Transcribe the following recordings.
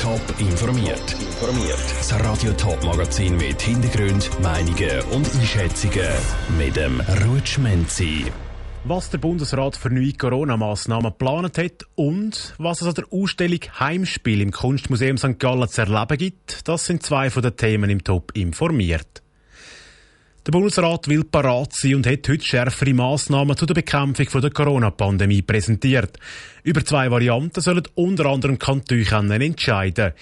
Top informiert. Informiert. Das Radio Top Magazin mit Hintergrund, Meinungen und Einschätzungen mit dem Rutschmenzi. Was der Bundesrat für neue Corona-Massnahmen geplant hat und was es an der Ausstellung Heimspiel im Kunstmuseum St. Gallen zu erleben gibt, das sind zwei von den Themen im Top informiert. Der Bundesrat will parat sein und hat heute schärfere Massnahmen zur Bekämpfung der Corona-Pandemie präsentiert. Über zwei Varianten sollen unter anderem Kantone entscheiden.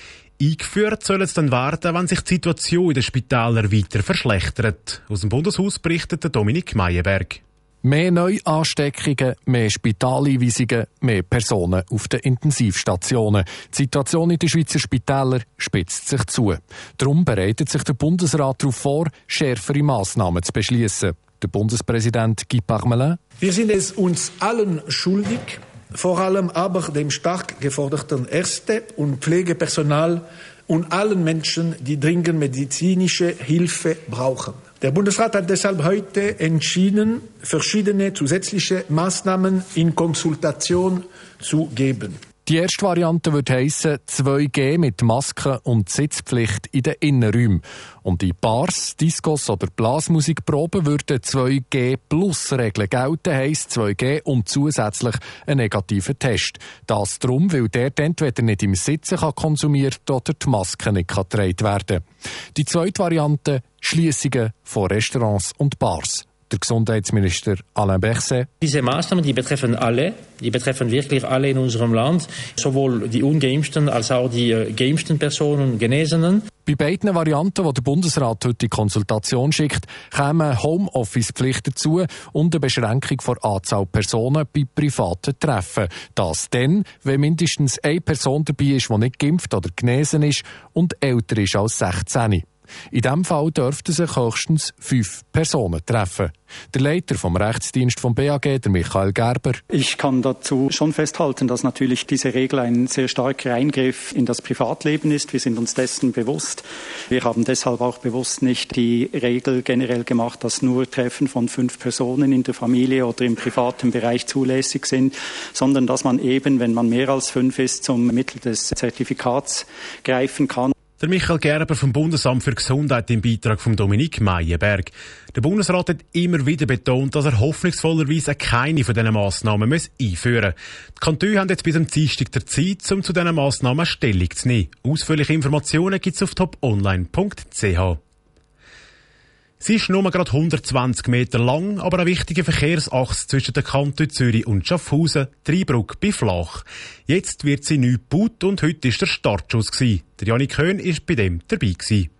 Eingeführt soll es dann werden, wenn sich die Situation in den Spitälern weiter verschlechtert. Aus dem Bundeshaus berichtet Dominik Meyerberg. Mehr Neuansteckungen, mehr Spitaleinweisungen, mehr Personen auf den Intensivstationen. Die Situation in den Schweizer Spitälern spitzt sich zu. Darum bereitet sich der Bundesrat darauf vor, schärfere Massnahmen zu beschließen. Der Bundespräsident Guy Parmelin. Wir sind es uns allen schuldig, vor allem aber dem stark geforderten Ärzte- und Pflegepersonal und allen Menschen, die dringend medizinische Hilfe brauchen. Der Bundesrat hat deshalb heute entschieden, verschiedene zusätzliche Maßnahmen in Konsultation zu geben. Die erste Variante wird heissen 2G mit Masken und Sitzpflicht in den Innenräumen. Und in Bars, Discos oder Blasmusikproben würden 2G Plus Regeln gelten, heisst 2G und zusätzlich einen negativen Test. Das darum, weil der entweder nicht im Sitzen kann konsumiert oder die Maske nicht getragen werden Die zweite Variante Schließungen von Restaurants und Bars der Gesundheitsminister Alain Berset. Diese Maßnahmen, die betreffen alle, die betreffen wirklich alle in unserem Land, sowohl die ungeimpften als auch die äh, geimpften Personen, Genesenen. Bei beiden Varianten, die der Bundesrat heute in Konsultation schickt, kommen Homeoffice-Pflicht dazu und eine Beschränkung der Anzahl Personen bei privaten Treffen. Das dann, wenn mindestens eine Person dabei ist, die nicht geimpft oder genesen ist und älter ist als 16. In diesem Fall dürften sich höchstens fünf Personen treffen. Der Leiter vom Rechtsdienst vom BAG, der Michael Gerber. Ich kann dazu schon festhalten, dass natürlich diese Regel ein sehr starker Eingriff in das Privatleben ist. Wir sind uns dessen bewusst. Wir haben deshalb auch bewusst nicht die Regel generell gemacht, dass nur Treffen von fünf Personen in der Familie oder im privaten Bereich zulässig sind, sondern dass man eben, wenn man mehr als fünf ist, zum Mittel des Zertifikats greifen kann. Der Michael Gerber vom Bundesamt für Gesundheit im Beitrag von Dominik Meyerberg. Der Bundesrat hat immer wieder betont, dass er hoffnungsvollerweise keine von diesen Massnahmen einführen muss. Die Kantone haben jetzt bis am Dienstag der Zeit, um zu diesen Massnahmen Stellung zu nehmen. Ausführliche Informationen gibt es auf toponline.ch. Sie ist nur gerade 120 Meter lang, aber eine wichtige Verkehrsachse zwischen den Kantonen Zürich und Schaffhausen, Dreibrück bei Flach. Jetzt wird sie neu gebaut und heute ist der Startschuss gewesen. Der Janik Köhn ist bei dem dabei gewesen.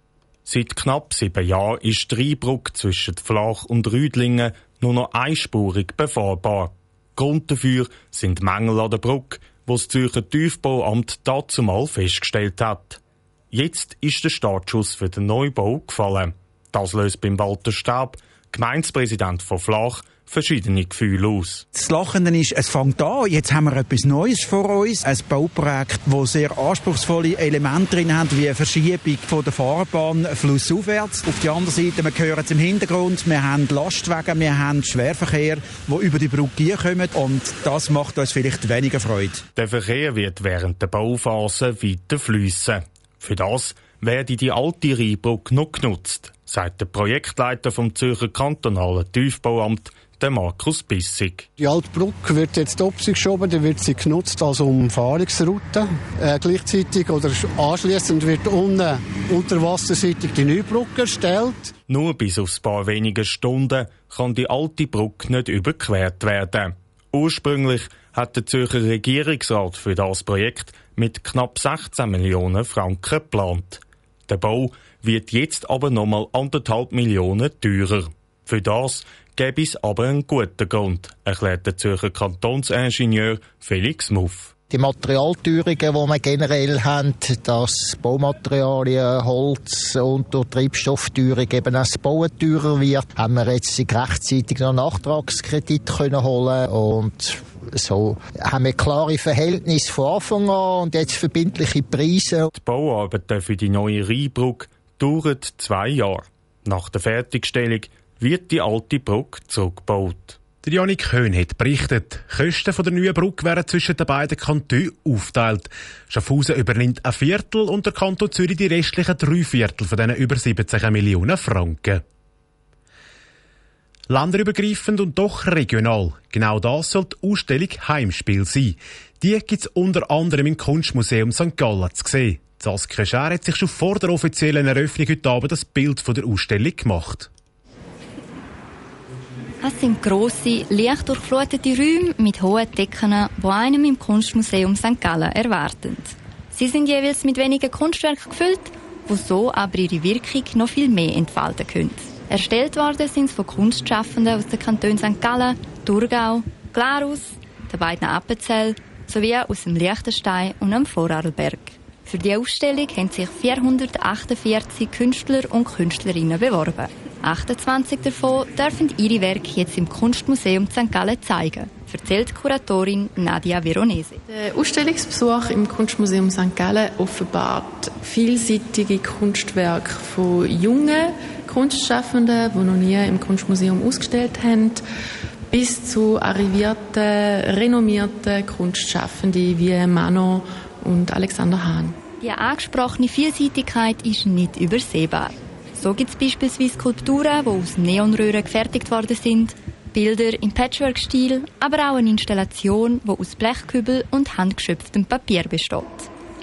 Seit knapp sieben Jahren ist Dreibrück zwischen Flach und Rüdlingen nur noch einspurig befahrbar. Grund dafür sind Mängel an der Brücke, die das Zürcher Tiefbauamt dazumal festgestellt hat. Jetzt ist der Startschuss für den Neubau gefallen. Das löst beim Walter Stab, Gemeindepräsident von Flach, verschiedene Gefühle aus. Das Lachende ist, es fängt an, jetzt haben wir etwas Neues vor uns, ein Bauprojekt, das sehr anspruchsvolle Elemente drin hat, wie eine Verschiebung von der Fahrbahn flussaufwärts. Auf der anderen Seite, wir hören es im Hintergrund, wir haben Lastwagen, wir haben Schwerverkehr, wo über die Brücke kommen und das macht uns vielleicht weniger Freude. Der Verkehr wird während der Bauphase weiter fließen. Für das werde die alte Rheinbrücke noch genutzt, sagt der Projektleiter vom Zürcher kantonalen Tiefbauamt, der Markus Bissig. Die alte Brücke wird jetzt geschoben, dann wird sie genutzt als Umfahrungsroute. Äh, gleichzeitig oder anschließend wird unten unterwasserseitig die neue Brücke erstellt. Nur bis auf ein paar wenige Stunden kann die alte Brücke nicht überquert werden. Ursprünglich hat der Zürcher Regierungsrat für das Projekt mit knapp 16 Millionen Franken geplant. Der Bau wird jetzt aber nochmal anderthalb Millionen teurer. Für das gäbe es aber einen guten Grund, erklärt der Zürcher Kantonsingenieur Felix Muff. Die Materialteuerungen, die wir generell haben, das Baumaterialien, Holz und durch Treibstoffteuerung eben auch das Bauen teurer wird, haben wir jetzt rechtzeitig noch einen Nachtragskredit können holen und so haben wir klare Verhältnisse von Anfang an und jetzt verbindliche Preise. Die Bauarbeiten für die neue Rheinbrücke dauern zwei Jahre. Nach der Fertigstellung wird die alte Brücke zurückgebaut. Der Janik Höhn hat berichtet, Kosten von der neuen Brücke werden zwischen den beiden Kantonen aufteilt. Schaffhausen übernimmt ein Viertel und der Kanton Zürich die restlichen drei Viertel von diesen über 17 Millionen Franken. Länderübergreifend und doch regional. Genau das soll die Ausstellung Heimspiel sein. Die gibt es unter anderem im Kunstmuseum St. Gallen zu sehen. Saskia Schär hat sich schon vor der offiziellen Eröffnung heute Abend das Bild von der Ausstellung gemacht. Es sind grosse, leicht durchflutete Räume mit hohen Decken, die einem im Kunstmuseum St. Gallen erwarten. Sie sind jeweils mit wenigen Kunstwerken gefüllt, die so aber ihre Wirkung noch viel mehr entfalten können. Erstellt worden sind sie von Kunstschaffenden aus den Kantonen St. Gallen, Thurgau, Glarus, den beiden Appenzell sowie aus dem Liechtenstein und dem Vorarlberg. Für die Ausstellung haben sich 448 Künstler und Künstlerinnen beworben. 28 davon dürfen ihre Werke jetzt im Kunstmuseum St. Gallen zeigen, erzählt Kuratorin Nadia Veronese. Der Ausstellungsbesuch im Kunstmuseum St. Gallen offenbart vielseitige Kunstwerke von jungen Kunstschaffenden, die noch nie im Kunstmuseum ausgestellt haben, bis zu arrivierten, renommierten Kunstschaffenden wie Mano und Alexander Hahn. Die angesprochene Vielseitigkeit ist nicht übersehbar. So gibt es beispielsweise Skulpturen, die aus Neonröhren gefertigt worden sind, Bilder im Patchwork-Stil, aber auch eine Installation, die aus Blechkübel und handgeschöpftem Papier besteht.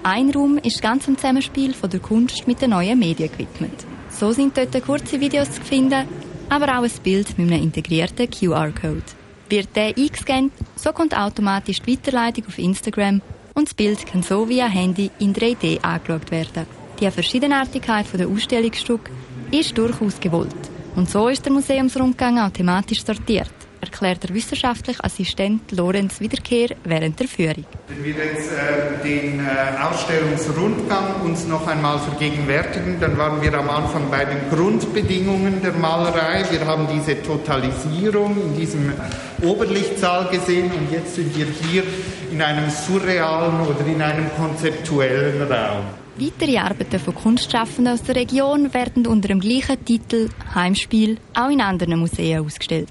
Ein Raum ist ganz im Zusammenspiel von der Kunst mit den neuen Medien gewidmet. So sind dort kurze Videos zu finden, aber auch ein Bild mit einem integrierten QR-Code. Wird der eingescannt, so kommt automatisch die Weiterleitung auf Instagram und das Bild kann so via Handy in 3D angeschaut werden. Die Verschiedenartigkeit der Ausstellungsstücke ist durchaus gewollt. Und so ist der Museumsrundgang auch thematisch sortiert, erklärt der wissenschaftliche Assistent Lorenz Wiederkehr während der Führung. Wenn wir jetzt äh, den äh, Ausstellungsrundgang uns noch einmal vergegenwärtigen, dann waren wir am Anfang bei den Grundbedingungen der Malerei. Wir haben diese Totalisierung in diesem Oberlichtsaal gesehen und jetzt sind wir hier in einem surrealen oder in einem konzeptuellen Raum. Weitere Arbeiten von Kunstschaffenden aus der Region werden unter dem gleichen Titel Heimspiel auch in anderen Museen ausgestellt.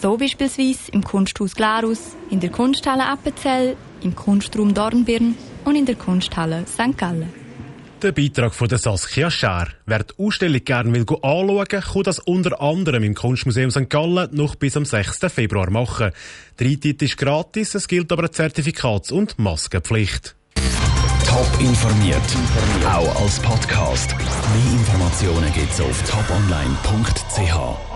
So beispielsweise im Kunsthaus Glarus, in der Kunsthalle Appenzell, im Kunstraum Dornbirn und in der Kunsthalle St. Gallen. Der Beitrag von der Saskia Schär. Wer die Ausstellung gerne will anschauen, kann das unter anderem im Kunstmuseum St. Gallen noch bis am 6. Februar machen. Der Eintritt ist gratis, es gilt aber eine Zertifikats- und Maskenpflicht. Top informiert, auch als Podcast. Mehr Informationen gibt's auf toponline.ch.